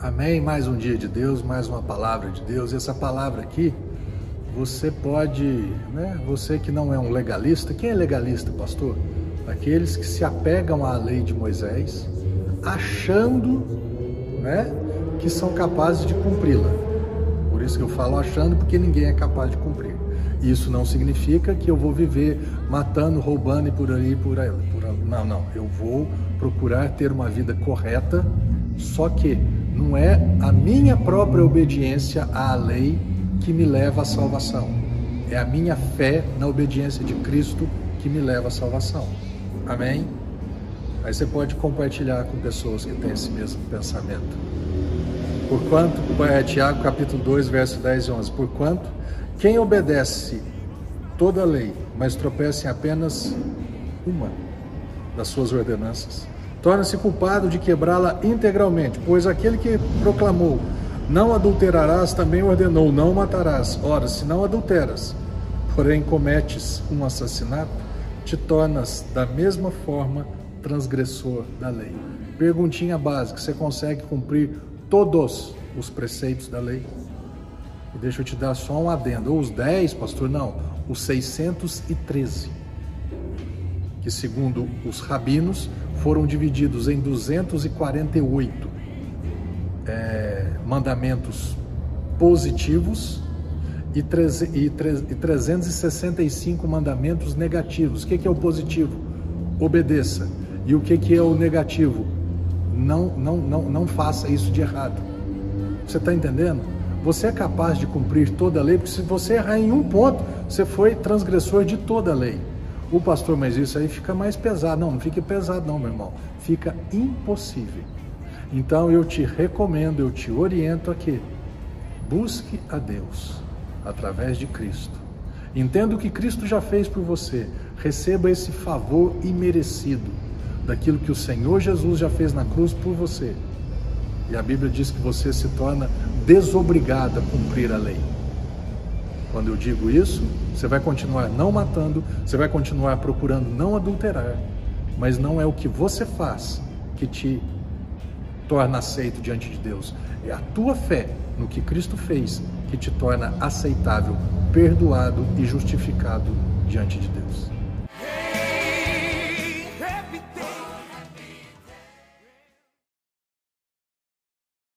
Amém? Mais um dia de Deus, mais uma palavra de Deus. Essa palavra aqui, você pode, né? Você que não é um legalista, quem é legalista, pastor? Aqueles que se apegam à lei de Moisés, achando, né, que são capazes de cumpri-la. Por isso que eu falo achando, porque ninguém é capaz de cumprir. Isso não significa que eu vou viver matando, roubando e por aí, por aí. Por aí. Não, não. Eu vou procurar ter uma vida correta, só que não é a minha própria obediência à lei que me leva à salvação. É a minha fé na obediência de Cristo que me leva à salvação. Amém? Aí você pode compartilhar com pessoas que têm esse mesmo pensamento. Porquanto, é, Tiago capítulo 2, verso 10 e 11. Porquanto, quem obedece toda a lei, mas tropeça em apenas uma das suas ordenanças, torna-se culpado de quebrá-la integralmente, pois aquele que proclamou não adulterarás também ordenou não matarás. Ora, se não adulteras, porém cometes um assassinato, te tornas da mesma forma transgressor da lei. Perguntinha básica: você consegue cumprir todos os preceitos da lei? E deixa eu te dar só um adendo: ou os 10, pastor? Não, os 613 que, segundo os rabinos, foram divididos em 248 é, mandamentos positivos e, treze, e, tre, e 365 mandamentos negativos. O que, que é o positivo? Obedeça. E o que, que é o negativo? Não, não, não, não faça isso de errado. Você está entendendo? Você é capaz de cumprir toda a lei, porque se você errar em um ponto, você foi transgressor de toda a lei. O pastor, mas isso aí fica mais pesado. Não, não fica pesado não, meu irmão. Fica impossível. Então eu te recomendo, eu te oriento a que busque a Deus através de Cristo. Entenda o que Cristo já fez por você. Receba esse favor imerecido daquilo que o Senhor Jesus já fez na cruz por você. E a Bíblia diz que você se torna desobrigado a cumprir a lei. Quando eu digo isso, você vai continuar não matando, você vai continuar procurando não adulterar, mas não é o que você faz que te torna aceito diante de Deus. É a tua fé no que Cristo fez que te torna aceitável, perdoado e justificado diante de Deus.